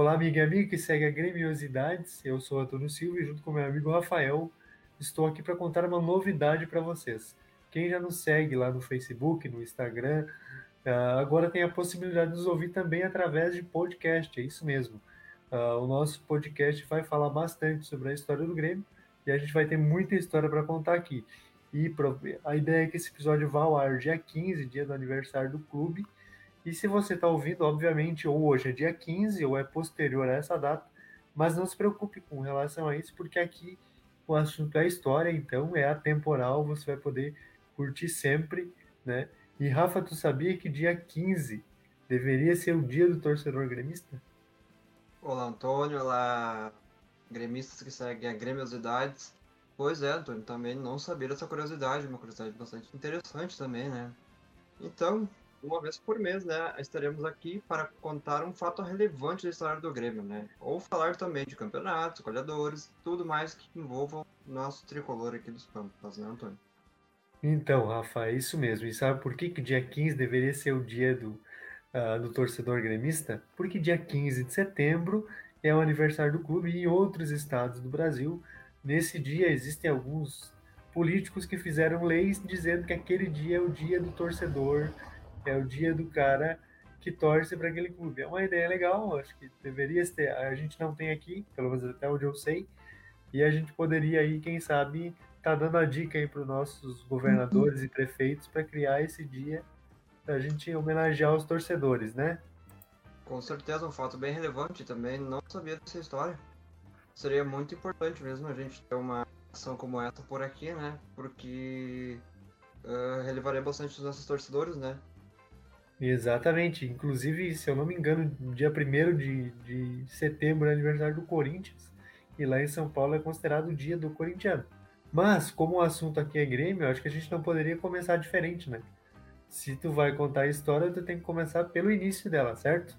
Olá, amiga e amigo que segue a Gremiosidades. Eu sou Antônio Silva e junto com meu amigo Rafael estou aqui para contar uma novidade para vocês. Quem já nos segue lá no Facebook, no Instagram, uh, agora tem a possibilidade de nos ouvir também através de podcast, é isso mesmo. Uh, o nosso podcast vai falar bastante sobre a história do Grêmio e a gente vai ter muita história para contar aqui. E a ideia é que esse episódio vá ao ar dia 15, dia do aniversário do clube. E se você está ouvindo, obviamente, ou hoje é dia 15 ou é posterior a essa data, mas não se preocupe com relação a isso, porque aqui o assunto é história, então é atemporal, você vai poder curtir sempre, né? E Rafa, tu sabia que dia 15 deveria ser o dia do torcedor gremista? Olá, Antônio, olá, gremistas que seguem a Gremiosidades. Pois é, Antônio, também não sabia dessa curiosidade, uma curiosidade bastante interessante também, né? Então, uma vez por mês, né, estaremos aqui para contar um fato relevante da história do Grêmio, né? Ou falar também de campeonatos, goleadores, tudo mais que envolva o nosso tricolor aqui dos Pampas, né, Antônio? Então, Rafa, é isso mesmo. E sabe por que, que dia 15 deveria ser o dia do, uh, do torcedor gremista? Porque dia 15 de setembro é o aniversário do clube e em outros estados do Brasil Nesse dia existem alguns políticos que fizeram leis dizendo que aquele dia é o dia do torcedor, é o dia do cara que torce para aquele clube. É uma ideia legal, acho que deveria ter. A gente não tem aqui, pelo menos até onde eu sei, e a gente poderia aí, quem sabe, tá dando a dica aí para os nossos governadores e prefeitos para criar esse dia para a gente homenagear os torcedores, né? Com certeza, um fato bem relevante também. Não sabia dessa história seria muito importante mesmo a gente ter uma ação como essa por aqui, né? Porque uh, relevaria bastante os nossos torcedores, né? Exatamente. Inclusive, se eu não me engano, dia 1 de, de setembro é aniversário do Corinthians. E lá em São Paulo é considerado o dia do corintiano. Mas, como o assunto aqui é Grêmio, acho que a gente não poderia começar diferente, né? Se tu vai contar a história, tu tem que começar pelo início dela, certo?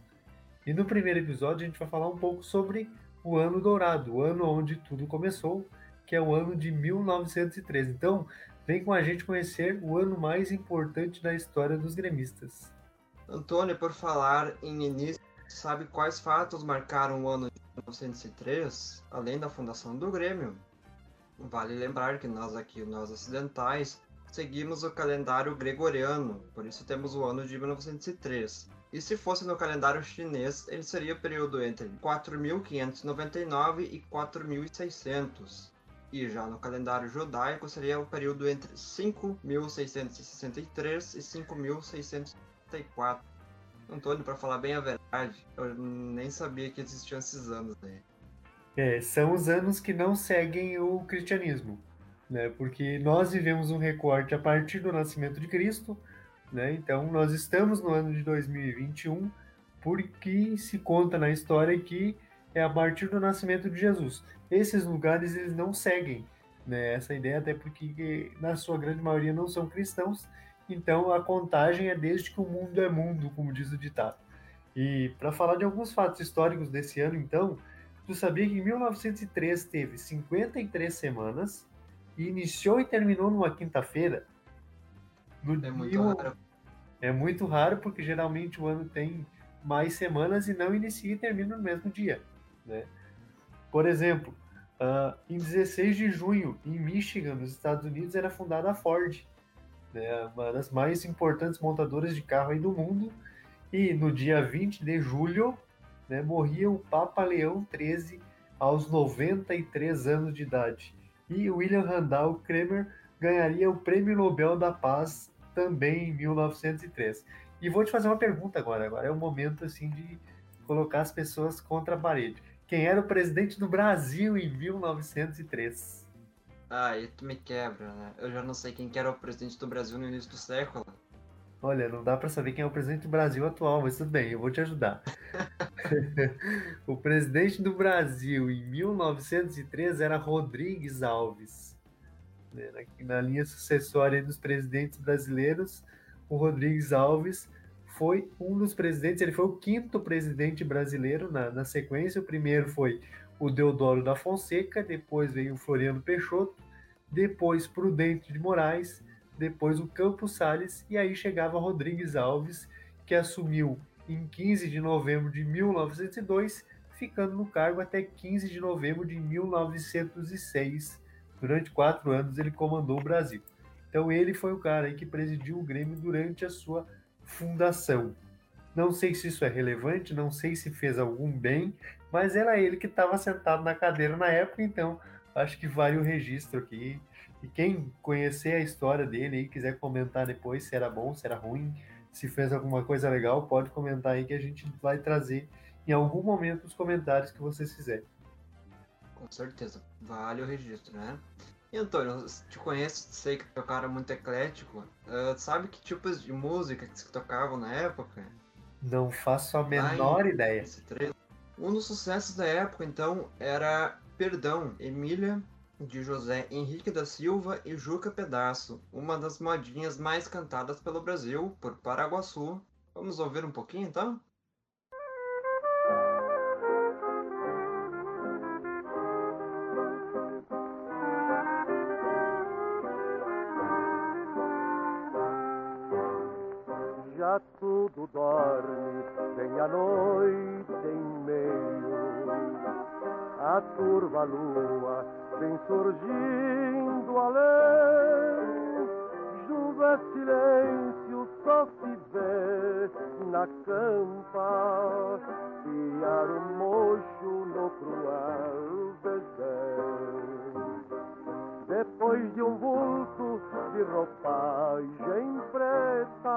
E no primeiro episódio a gente vai falar um pouco sobre o ano dourado, o ano onde tudo começou, que é o ano de 1913. Então, vem com a gente conhecer o ano mais importante da história dos gremistas. Antônio, por falar em início, sabe quais fatos marcaram o ano de 1903, além da fundação do Grêmio? Vale lembrar que nós aqui, nós ocidentais, seguimos o calendário gregoriano, por isso temos o ano de 1903. E se fosse no calendário chinês, ele seria o período entre 4.599 e 4.600. E já no calendário judaico seria o período entre 5.663 e 5.664. Antônio, para falar bem a verdade, eu nem sabia que existiam esses anos aí. É, são os anos que não seguem o cristianismo, né? Porque nós vivemos um recorte a partir do nascimento de Cristo, né? Então, nós estamos no ano de 2021 porque se conta na história que é a partir do nascimento de Jesus. Esses lugares eles não seguem né, essa ideia, até porque na sua grande maioria não são cristãos, então a contagem é desde que o mundo é mundo, como diz o ditado. E para falar de alguns fatos históricos desse ano, então, tu sabia que em 1903 teve 53 semanas e iniciou e terminou numa quinta-feira? No é muito raro. É muito raro porque geralmente o ano tem mais semanas e não inicia e termina no mesmo dia. Né? Por exemplo, uh, em 16 de junho, em Michigan, nos Estados Unidos, era fundada a Ford, né? uma das mais importantes montadoras de carro aí do mundo. E no dia 20 de julho, né, morria o Papa Leão XIII aos 93 anos de idade. E William Randall Kramer ganharia o Prêmio Nobel da Paz também em 1903. E vou te fazer uma pergunta agora. Agora é o momento assim de colocar as pessoas contra a parede. Quem era o presidente do Brasil em 1903? Ah, e tu me quebra, né? Eu já não sei quem era o presidente do Brasil no início do século. Olha, não dá para saber quem é o presidente do Brasil atual, mas tudo bem, eu vou te ajudar. o presidente do Brasil em 1903 era Rodrigues Alves. Na, na, linha sucessória dos presidentes brasileiros, o Rodrigues Alves foi um dos presidentes, ele foi o quinto presidente brasileiro na, na sequência. O primeiro foi o Deodoro da Fonseca, depois veio o Floriano Peixoto, depois Prudente de Moraes, depois o Campos Salles e aí chegava Rodrigues Alves, que assumiu em 15 de novembro de 1902, ficando no cargo até 15 de novembro de 1906. Durante quatro anos ele comandou o Brasil. Então ele foi o cara que presidiu o Grêmio durante a sua fundação. Não sei se isso é relevante, não sei se fez algum bem, mas era ele que estava sentado na cadeira na época, então acho que vale o registro aqui. E quem conhecer a história dele e quiser comentar depois se era bom, se era ruim, se fez alguma coisa legal, pode comentar aí que a gente vai trazer em algum momento os comentários que vocês fizerem. Com certeza, vale o registro, né? E Antônio, te conheço, sei que tu é um cara muito eclético. Uh, sabe que tipos de música que se tocavam na época? Não faço a menor ideia. Um dos sucessos da época, então, era Perdão, Emília, de José Henrique da Silva e Juca Pedaço, uma das modinhas mais cantadas pelo Brasil, por Paraguaçu. Vamos ouvir um pouquinho, então? Já tudo dorme, vem a noite em meio, a turva lua vem surgindo além. Junto silêncio, só se vê na campa piar o mocho no cruel desdém. Depois de um vulto de roupagem preta,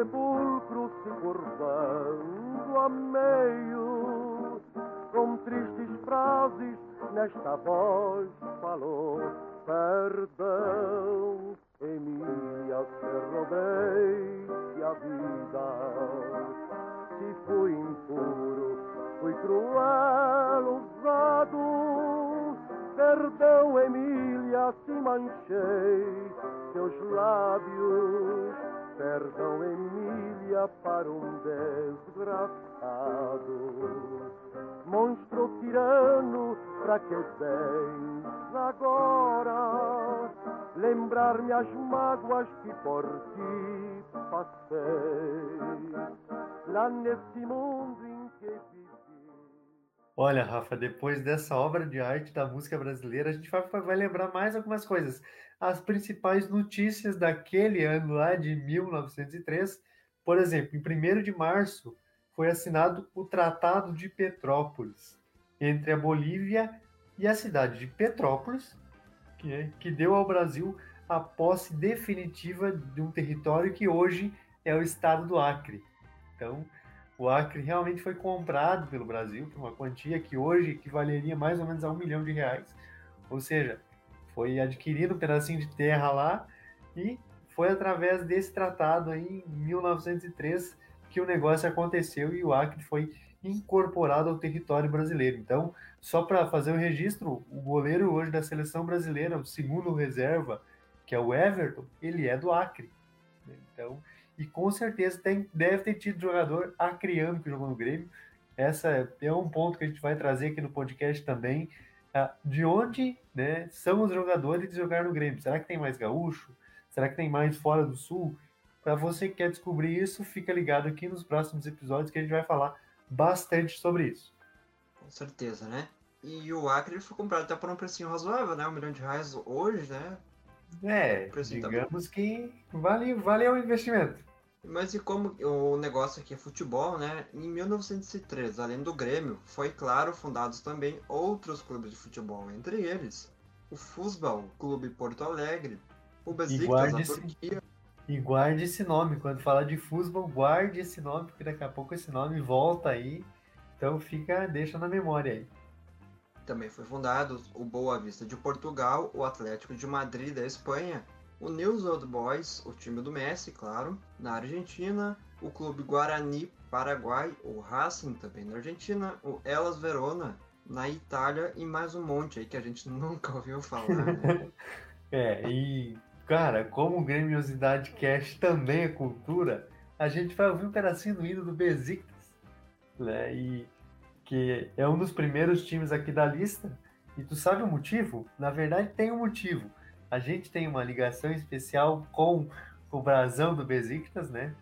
sepulcro se curvando a meio, com tristes frases nesta voz falou: Perdão, Emília, se roubei a vida, se fui impuro, fui cruel, usado. Perdão, Emília, se manchei seus lábios perdão, Emília, para um desgraçado. Monstro tirano, para que vens agora lembrar-me as mágoas que por ti passei, lá nesse mundo em que vivi. Olha, Rafa, depois dessa obra de arte da música brasileira, a gente vai, vai lembrar mais algumas coisas as principais notícias daquele ano lá de 1903. Por exemplo, em 1 de março foi assinado o Tratado de Petrópolis entre a Bolívia e a cidade de Petrópolis, que, é, que deu ao Brasil a posse definitiva de um território que hoje é o estado do Acre. Então, o Acre realmente foi comprado pelo Brasil por uma quantia que hoje equivaleria mais ou menos a um milhão de reais. Ou seja, foi adquirido um pedacinho de terra lá e foi através desse tratado aí, em 1903 que o negócio aconteceu e o Acre foi incorporado ao território brasileiro. Então, só para fazer o registro, o goleiro hoje da seleção brasileira, o segundo reserva, que é o Everton, ele é do Acre. Então, e com certeza tem, deve ter tido jogador acreano que jogou no Grêmio. Essa é um ponto que a gente vai trazer aqui no podcast também. Ah, de onde né, são os jogadores de jogar no Grêmio. Será que tem mais gaúcho? Será que tem mais fora do Sul? Para você que quer descobrir isso, fica ligado aqui nos próximos episódios que a gente vai falar bastante sobre isso. Com certeza, né? E o Acre foi comprado até por um precinho razoável, né? Um milhão de reais hoje, né? É, tá digamos tá que vale, vale o investimento. Mas e como o negócio aqui é futebol, né? Em 1903, além do Grêmio, foi claro fundados também outros clubes de futebol, entre eles o Fusbal, Clube Porto Alegre, o Besiktas da Turquia. E guarde esse nome, quando falar de Fusbal, guarde esse nome, porque daqui a pouco esse nome volta aí. Então fica, deixa na memória aí. Também foi fundado o Boa Vista de Portugal, o Atlético de Madrid da Espanha o News Old Boys, o time do Messi, claro, na Argentina, o Clube Guarani Paraguai, o Racing também na Argentina, o Elas Verona na Itália e mais um monte aí que a gente nunca ouviu falar. Né? é, e cara, como Grêmiosidade Cash também é cultura, a gente vai ouvir um pedacinho do hino do Besiktas, né? E que é um dos primeiros times aqui da lista. E tu sabe o motivo? Na verdade, tem um motivo A gente tem uma ligação especial com o brasão do Besiktas, né?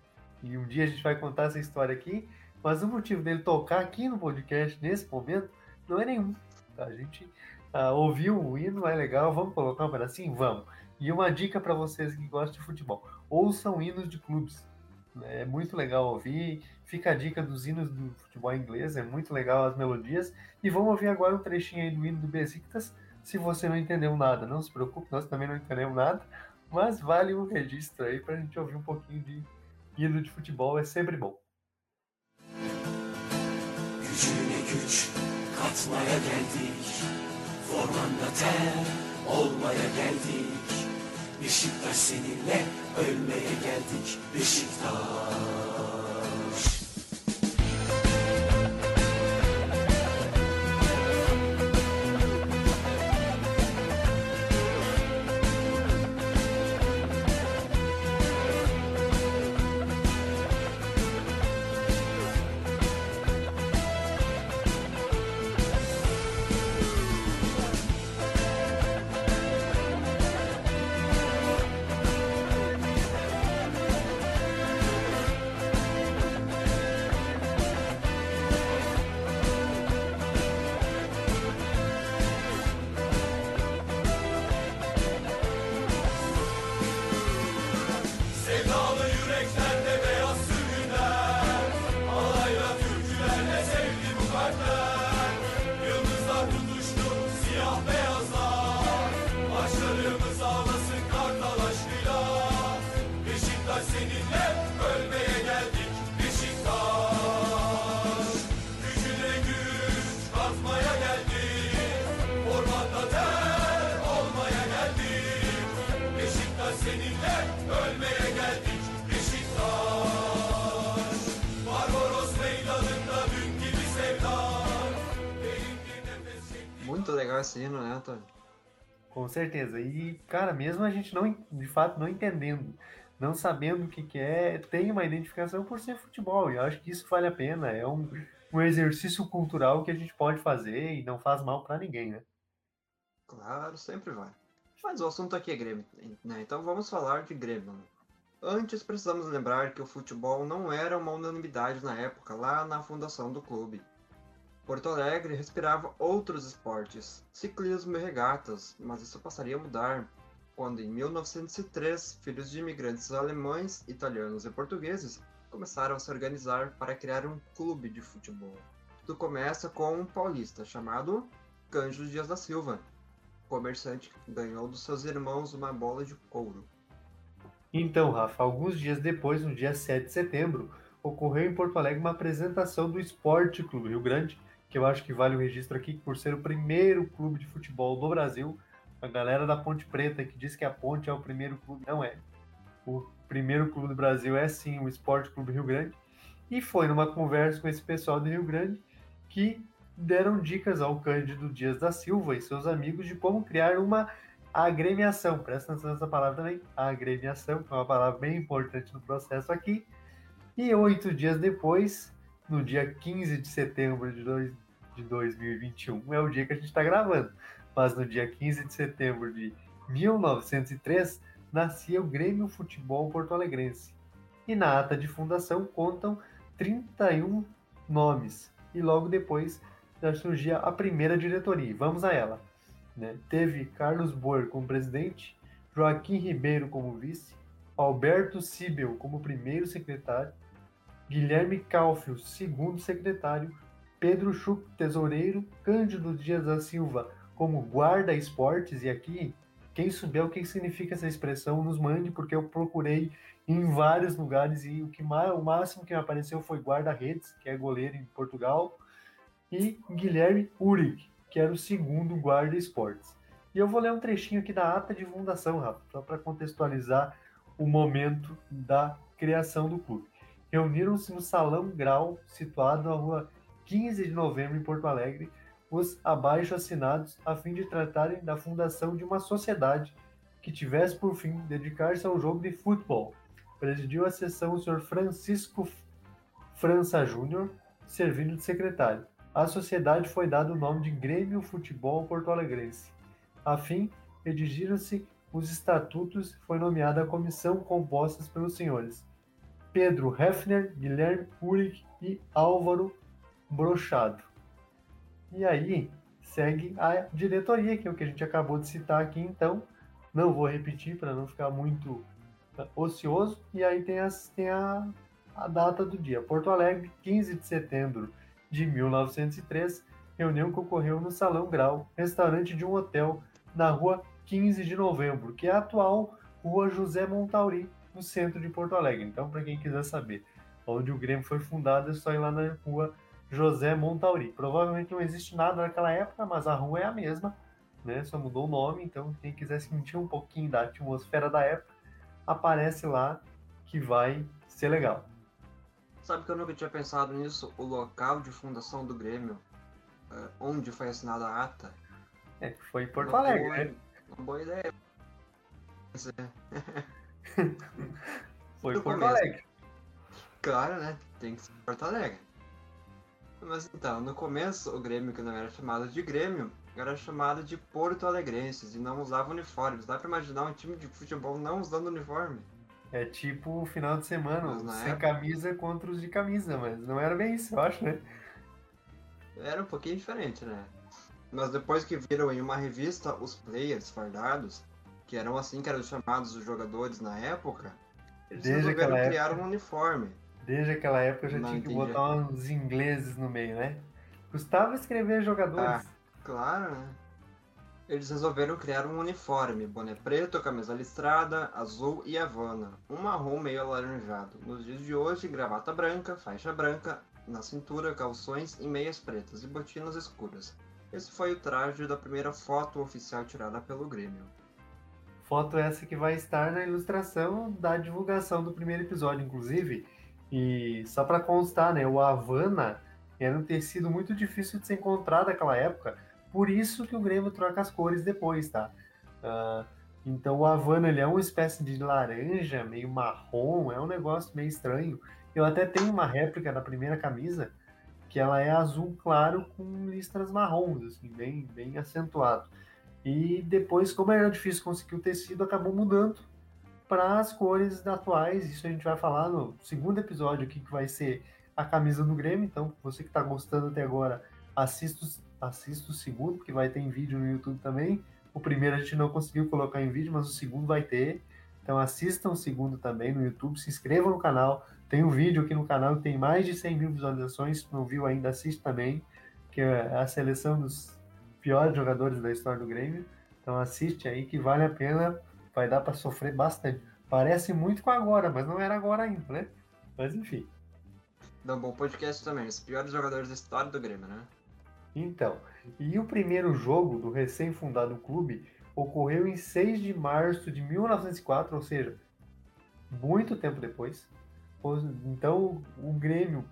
E um dia a gente vai contar essa história aqui. Mas o motivo dele tocar aqui no podcast nesse momento não é nenhum. Tá? A gente uh, ouviu o hino, é legal, vamos colocar um pedacinho? Vamos. E uma dica para vocês que gostam de futebol: ouçam hinos de clubes. É muito legal ouvir. Fica a dica dos hinos do futebol inglês, é muito legal as melodias. E vamos ouvir agora um trechinho aí do hino do Besiktas. Se você não entendeu nada, não se preocupe, nós também não entendemos nada, mas vale o registro aí para a gente ouvir um pouquinho de hino de futebol, é sempre bom. Beşiktaş seninle ölmeye geldik. Beşiktaş assassino, né, Antônio? Com certeza. E, cara, mesmo a gente não, de fato, não entendendo, não sabendo o que, que é, tem uma identificação por ser futebol. E eu acho que isso vale a pena. É um, um exercício cultural que a gente pode fazer e não faz mal para ninguém, né? Claro, sempre vai. Mas o assunto aqui é Grêmio, né? Então vamos falar de Grêmio. Né? Antes precisamos lembrar que o futebol não era uma unanimidade na época, lá na fundação do clube. Porto Alegre respirava outros esportes, ciclismo e regatas, mas isso passaria a mudar quando, em 1903, filhos de imigrantes alemães, italianos e portugueses começaram a se organizar para criar um clube de futebol. Tudo começa com um paulista chamado Cândido Dias da Silva. Comerciante ganhou dos seus irmãos uma bola de couro. Então, Rafa, alguns dias depois, no dia 7 de setembro, ocorreu em Porto Alegre uma apresentação do Esporte Clube Rio Grande, que eu acho que vale o registro aqui, por ser o primeiro clube de futebol do Brasil. A galera da Ponte Preta que diz que a Ponte é o primeiro clube, não é. O primeiro clube do Brasil é sim o Esporte Clube Rio Grande. E foi numa conversa com esse pessoal do Rio Grande que deram dicas ao Cândido Dias da Silva e seus amigos de como criar uma agremiação. Presta atenção nessa palavra também, agremiação, que é uma palavra bem importante no processo aqui. E oito dias depois, no dia 15 de setembro de, dois, de 2021, é o dia que a gente está gravando. Mas no dia 15 de setembro de 1903, nascia o Grêmio Futebol Porto Alegrense. E na ata de fundação contam 31 nomes. E logo depois já surgia a primeira diretoria. Vamos a ela. Né? Teve Carlos Boer como presidente, Joaquim Ribeiro como vice, Alberto Sibel como primeiro secretário, Guilherme Calfio, segundo secretário, Pedro Chuc, tesoureiro, Cândido Dias da Silva como guarda esportes, e aqui, quem souber o que significa essa expressão, nos mande, porque eu procurei em vários lugares e o, que o máximo que me apareceu foi guarda-redes, que é goleiro em Portugal, e Guilherme Uric, que era o segundo guarda esportes. E eu vou ler um trechinho aqui da ata de fundação, Rafa, só para contextualizar o momento da criação do clube reuniram-se no Salão Grau, situado na rua 15 de novembro, em Porto Alegre, os abaixo assinados, a fim de tratarem da fundação de uma sociedade que tivesse por fim dedicar-se ao jogo de futebol. Presidiu a sessão o Sr. Francisco França Júnior, servindo de secretário. À sociedade foi dado o nome de Grêmio Futebol Porto Alegrense. A fim, redigiram-se os estatutos foi nomeada a comissão composta pelos senhores Pedro Hefner, Guilherme Uric e Álvaro Brochado. E aí segue a diretoria, que é o que a gente acabou de citar aqui, então não vou repetir para não ficar muito ocioso. E aí tem, as, tem a, a data do dia. Porto Alegre, 15 de setembro de 1903, reunião que ocorreu no Salão Grau, restaurante de um hotel na rua 15 de novembro, que é a atual rua José Montauri, no centro de Porto Alegre. Então, para quem quiser saber onde o Grêmio foi fundado, é só ir lá na rua José Montauri. Provavelmente não existe nada naquela época, mas a rua é a mesma, né? Só mudou o nome, então quem quiser sentir um pouquinho da atmosfera da época, aparece lá que vai ser legal. Sabe que eu nunca tinha pensado nisso? O local de fundação do Grêmio, eh, onde foi assinada a ata. É, foi em Porto Alegre, boa, né? Uma boa ideia. foi em Porto Alegre. Claro, né? Tem que ser Porto Alegre. Mas então, no começo, o Grêmio, que não era chamado de Grêmio, era chamado de Porto Alegrenses e não usava uniformes. Dá pra imaginar um time de futebol não usando uniforme? É tipo o final de semana, sem época... camisa contra os de camisa, mas não era bem isso, eu acho, né? Era um pouquinho diferente, né? Mas depois que viram em uma revista os players fardados, que eram assim que eram chamados os jogadores na época, eles Desde resolveram criar época... um uniforme. Desde aquela época já não tinha que botar uns ingleses no meio, né? Custava escrever jogadores. Ah, claro, né? Eles resolveram criar um uniforme, boné preto, camisa listrada, azul e havana, um marrom meio alaranjado. Nos dias de hoje, gravata branca, faixa branca, na cintura, calções e meias pretas e botinas escuras. Esse foi o traje da primeira foto oficial tirada pelo Grêmio. Foto essa que vai estar na ilustração da divulgação do primeiro episódio, inclusive. E só para constar, né, o Havana era um tecido muito difícil de ser encontrado naquela época, por isso que o Grêmio troca as cores depois, tá? Uh, então o Havana ele é uma espécie de laranja, meio marrom, é um negócio meio estranho. Eu até tenho uma réplica da primeira camisa que ela é azul claro com listras marrons, assim, bem, bem acentuado. E depois, como era difícil conseguir o tecido, acabou mudando para as cores atuais. Isso a gente vai falar no segundo episódio aqui, que vai ser a camisa do Grêmio. Então, você que está gostando até agora, assista, assista o segundo, que vai ter em vídeo no YouTube também. O primeiro a gente não conseguiu colocar em vídeo, mas o segundo vai ter. Então assistam o segundo também no YouTube, se inscrevam no canal. Tem um vídeo aqui no canal que tem mais de 100 mil visualizações. Se não viu ainda, assiste também, que é a seleção dos piores jogadores da história do Grêmio. Então assiste aí que vale a pena vai dar para sofrer bastante. Parece muito com agora, mas não era agora ainda, né? Mas enfim. Dá um bom podcast também, os piores jogadores da história do Grêmio, né? Então, e o primeiro jogo do recém-fundado clube ocorreu em 6 de março de 1904, ou seja, muito tempo depois. Então, o Grêmio.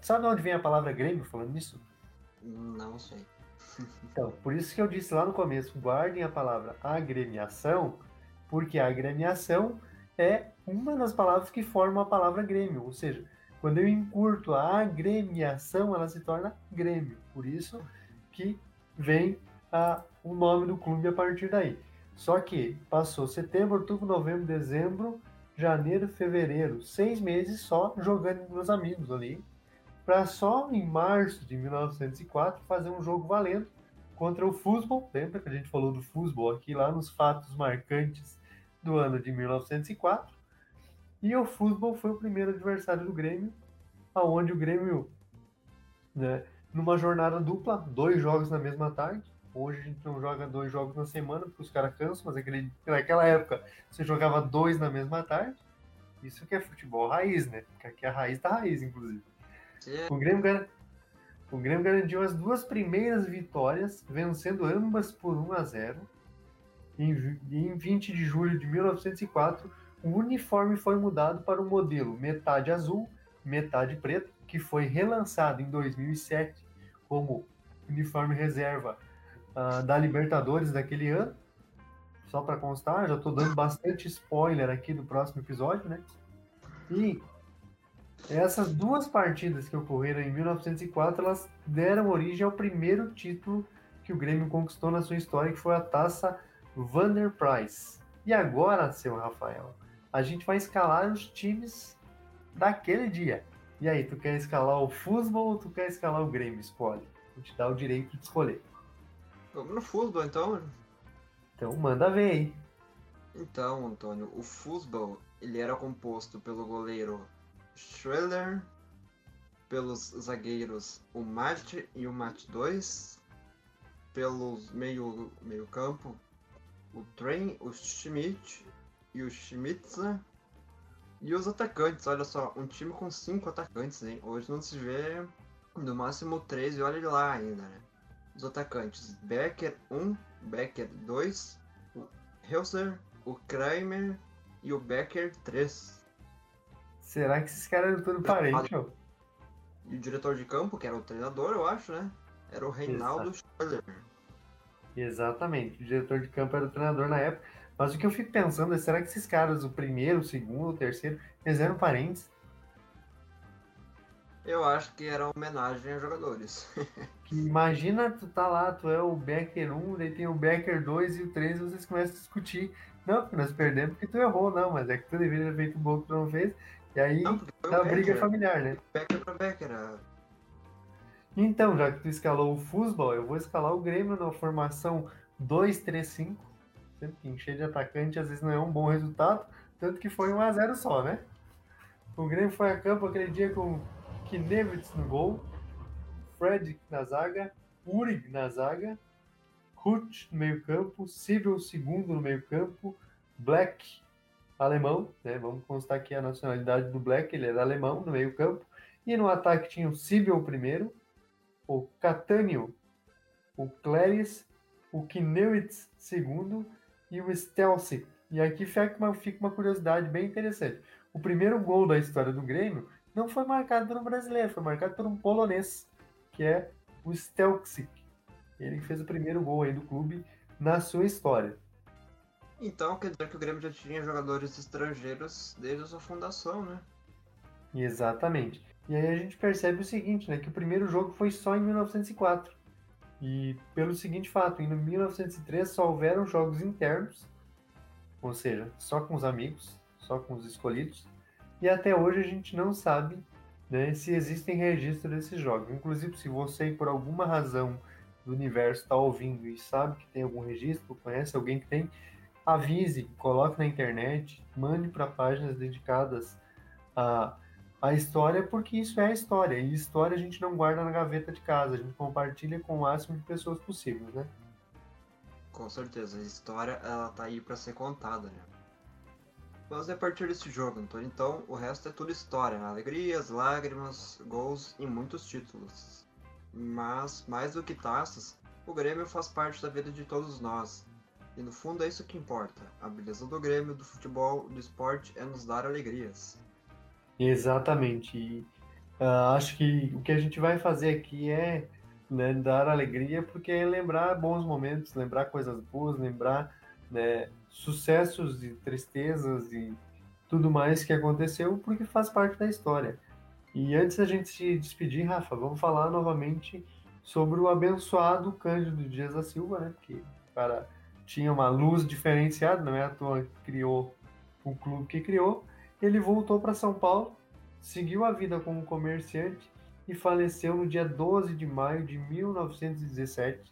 Sabe de onde vem a palavra Grêmio falando nisso? Não sei. Então, por isso que eu disse lá no começo: guardem a palavra agremiação, porque agremiação é uma das palavras que formam a palavra Grêmio, ou seja, quando eu encurto a agremiação, ela se torna Grêmio. Por isso que vem a, o nome do clube a partir daí. Só que passou setembro, outubro, novembro, dezembro, janeiro, fevereiro, seis meses só jogando com meus amigos ali, para só em março de 1904 fazer um jogo valendo contra o Fusbol. Lembra que a gente falou do Fusbol aqui lá nos fatos marcantes do ano de 1904. E o futebol foi o primeiro adversário do Grêmio, aonde o Grêmio, né, numa jornada dupla, dois jogos na mesma tarde. Hoje a gente não joga dois jogos na semana, porque os caras cansam, mas naquela época você jogava dois na mesma tarde. Isso que é futebol raiz, né? Porque aqui a raiz da raiz, inclusive. O Grêmio, o Grêmio garantiu as duas primeiras vitórias, vencendo ambas por 1 a 0 em, em 20 de julho de 1904, o uniforme foi mudado para o modelo metade azul, metade preto, que foi relançado em 2007 como uniforme reserva uh, da Libertadores daquele ano. Só para constar, já estou dando bastante spoiler aqui do próximo episódio, né? E essas duas partidas que ocorreram em 1904, elas deram origem ao primeiro título que o Grêmio conquistou na sua história, que foi a Taça Vander Price. E agora, seu Rafael, a gente vai escalar os times daquele dia. E aí, tu quer escalar o futebol ou tu quer escalar o Grêmio? Escolhe. Vou te dar o direito de escolher. Vamos no futebol então. Então manda ver aí. Então, Antônio, o futebol ele era composto pelo goleiro Schroeder, pelos zagueiros o Mate e o Mate 2, pelos meio, meio campo o Train, o Schmidt e o Schmitza, e os atacantes, olha só, um time com cinco atacantes, hein? Hoje não se vê no máximo três e olha lá ainda, né? Os atacantes, Becker 1, Becker 2, o Helser, o Kramer e o Becker 3. Será que esses caras eram tudo parente, ó? E o diretor de campo, que era o treinador, eu acho, né? Era o Reinaldo Schiller. Exatamente. O diretor de campo era o treinador na época. Mas o que eu fico pensando é, será que esses caras, o primeiro, o segundo, o terceiro, eles eram parentes? Eu acho que era homenagem a jogadores. Imagina, tu tá lá, tu é o Becker 1, daí tem o Becker 2 e o 3 e vocês começam a discutir. Não, porque nós perdemos porque tu errou, não, mas é que tu deveria ter feito um bom que tu não fez. E aí Não, briga Becker. familiar, né? Becker pra Becker. a- Então, já que tu escalou o futebol, eu vou escalar o Grêmio na formação 2-3-5. Sendo que encher de atacante às vezes não é um bom resultado, tanto que foi 1x0 só, né? O Grêmio foi a campo aquele dia com Knevitz no gol, Fred na zaga, Urig na zaga, Hut no meio-campo, Sibel segundo no meio-campo, Black alemão, né? Vamos constar aqui a nacionalidade do Black, ele era alemão no meio-campo, e no ataque tinha o Sibel primeiro, o Catânio, o Cléris, o Knewitz segundo e o Stelzi. E aqui fica uma, curiosidade bem interessante. O primeiro gol da história do Grêmio não foi marcado por um brasileiro, foi marcado por um polonês, que é o Stelzik. Ele fez o primeiro gol aí do clube na sua história. Então quer dizer que o Grêmio já tinha jogadores estrangeiros desde a sua fundação, né? Exatamente. E aí a gente percebe o seguinte, né, que o primeiro jogo foi só em 1904. E pelo seguinte fato, em 1903 só houveram jogos internos, ou seja, só com os amigos, só com os escolhidos, e até hoje a gente não sabe né, se existem registros desses jogos. Inclusive, se você por alguma razão do universo está ouvindo e sabe que tem algum registro, conhece alguém que tem, avise, coloque na internet, mande para páginas dedicadas a a história porque isso é a história. E história a gente não guarda na gaveta de casa, a gente compartilha com o máximo de pessoas possível, né? Com certeza, a história ela tá aí pra ser contada, né? Mas é a partir desse jogo, Antônio. Então, o resto é tudo história, né? alegrias, lágrimas, gols e muitos títulos. Mas, mais do que taças, o Grêmio faz parte da vida de todos nós. E no fundo é isso que importa. A beleza do Grêmio, do futebol, do esporte é nos dar alegrias. Exatamente. E, ah, acho que o que a gente vai fazer aqui é né, dar alegria, porque é lembrar bons momentos, lembrar coisas boas, lembrar né, sucessos e tristezas e tudo mais que aconteceu, porque faz parte da história. E antes da gente se despedir, Rafa, vamos falar novamente sobre o abençoado Cândido Dias da Silva, né? Porque o cara tinha uma luz diferenciada, não é à toa criou o clube que criou. Ele voltou para São Paulo, seguiu a vida como comerciante e faleceu no dia 12 de maio de 1917,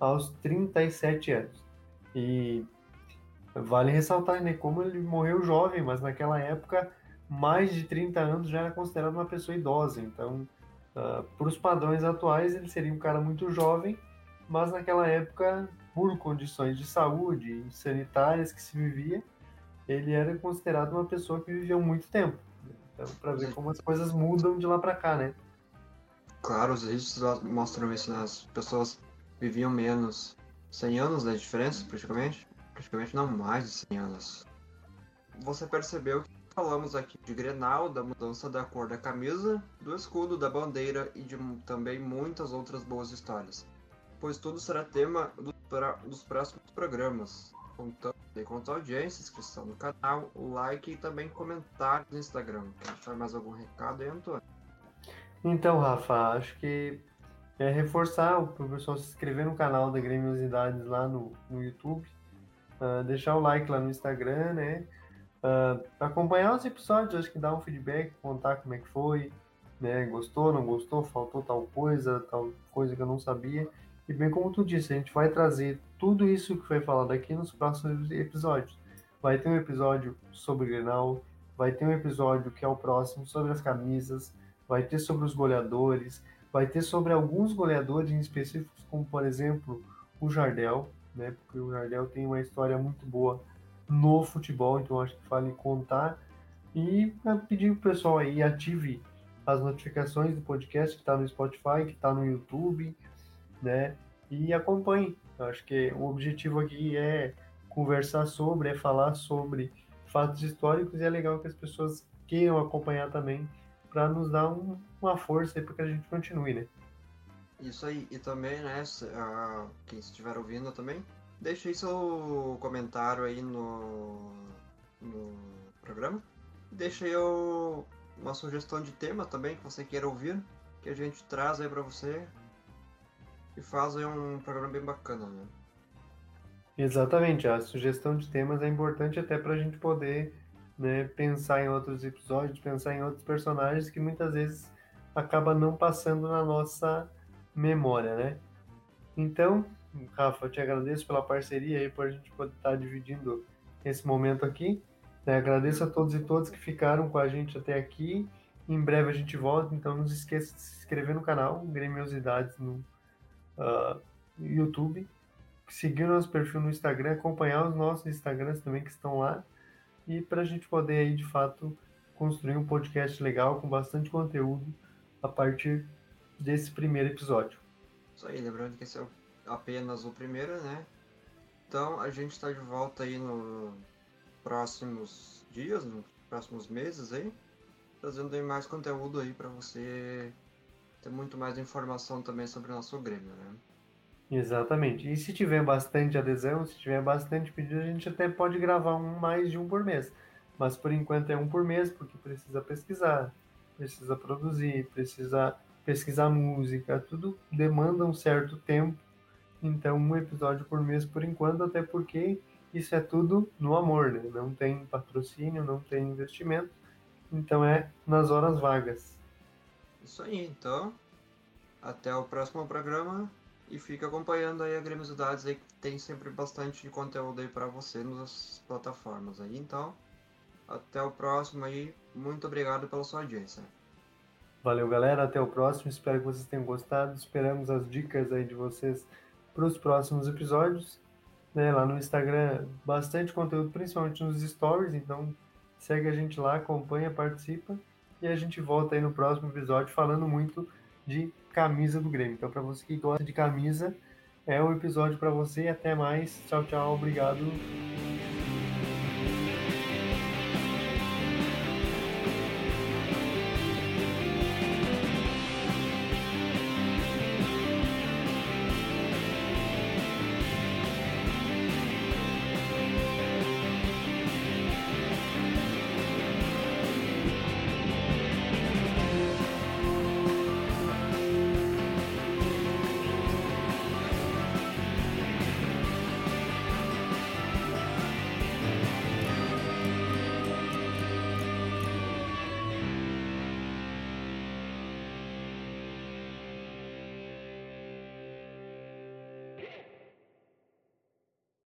aos 37 anos. E vale ressaltar, né, como ele morreu jovem, mas naquela época mais de 30 anos já era considerado uma pessoa idosa. Então, uh, para os padrões atuais, ele seria um cara muito jovem, mas naquela época, por condições de saúde sanitárias que se vivia, ele era considerado uma pessoa que viveu muito tempo. Então, para ver como as coisas mudam de lá para cá, né? Claro, os registros mostram isso, né? As pessoas viviam menos. 100 anos, né? De diferença, praticamente. Praticamente não, mais de 100 anos. Você percebeu que falamos aqui de Grenal, da mudança da cor da camisa, do escudo, da bandeira e de também muitas outras boas histórias. Pois tudo será tema do, pra, dos próximos programas. Contando com a audiência, inscrição no canal, o like e também comentários no Instagram. Quer deixar mais algum recado aí, Antônio? Então, Rafa, acho que é reforçar o pessoal se inscrever no canal da Grêmiosidades lá no, no YouTube, uh, deixar o like lá no Instagram, né? Uh, acompanhar os episódios, acho que dar um feedback, contar como é que foi, né? Gostou, não gostou, faltou tal coisa, tal coisa que eu não sabia. E bem como tu disse, a gente vai trazer tudo isso que foi falado aqui nos próximos episódios. Vai ter um episódio sobre o Grenal, vai ter um episódio que é o próximo sobre as camisas, vai ter sobre os goleadores, vai ter sobre alguns goleadores em específicos, como por exemplo o Jardel, né? Porque o Jardel tem uma história muito boa no futebol, então acho que vale contar. E pedir o pessoal aí ative as notificações do podcast que está no Spotify, que está no YouTube, né? E acompanhe. Acho que o objetivo aqui é conversar sobre, é falar sobre fatos históricos e é legal que as pessoas queiram acompanhar também para nos dar um, uma força para que a gente continue, né? Isso aí, e também, né, uh, quem estiver ouvindo também, deixe seu comentário aí no, no programa. Deixe aí uma sugestão de tema também que você queira ouvir, que a gente traz aí para você e faz aí um programa bem bacana, né? Exatamente, a sugestão de temas é importante até para a gente poder né, pensar em outros episódios, pensar em outros personagens que muitas vezes acaba não passando na nossa memória, né? Então, Rafa, eu te agradeço pela parceria aí, por a gente poder estar dividindo esse momento aqui. Né? Agradeço a todos e todas que ficaram com a gente até aqui. Em breve a gente volta, então não se esqueça de se inscrever no canal Gremiosidades no uh, YouTube seguir nosso perfil no Instagram, acompanhar os nossos Instagrams também que estão lá e para a gente poder aí de fato construir um podcast legal com bastante conteúdo a partir desse primeiro episódio. Isso aí, lembrando que esse é apenas o primeiro, né? Então a gente está de volta aí nos próximos dias, nos próximos meses aí, trazendo aí mais conteúdo aí para você ter muito mais informação também sobre o nosso Grêmio, né? Exatamente. E se tiver bastante adesão, se tiver bastante pedido, a gente até pode gravar um mais de um por mês. Mas por enquanto é um por mês, porque precisa pesquisar, precisa produzir, precisa pesquisar música, tudo demanda um certo tempo. Então, um episódio por mês por enquanto, até porque isso é tudo no amor, né? Não tem patrocínio, não tem investimento. Então é nas horas vagas. Isso aí, então. Até o próximo programa e fica acompanhando aí a Gremiosidades aí que tem sempre bastante conteúdo aí para você nas plataformas aí. Então, até o próximo aí. Muito obrigado pela sua audiência. Valeu, galera. Até o próximo. Espero que vocês tenham gostado. Esperamos as dicas aí de vocês para os próximos episódios. Né, lá no Instagram, bastante conteúdo, principalmente nos stories. Então, segue a gente lá, acompanha, participa. E a gente volta aí no próximo episódio falando muito de camisa do Grêmio. Então, para você que gosta de camisa, é o episódio para você. Até mais. Tchau, tchau. Obrigado.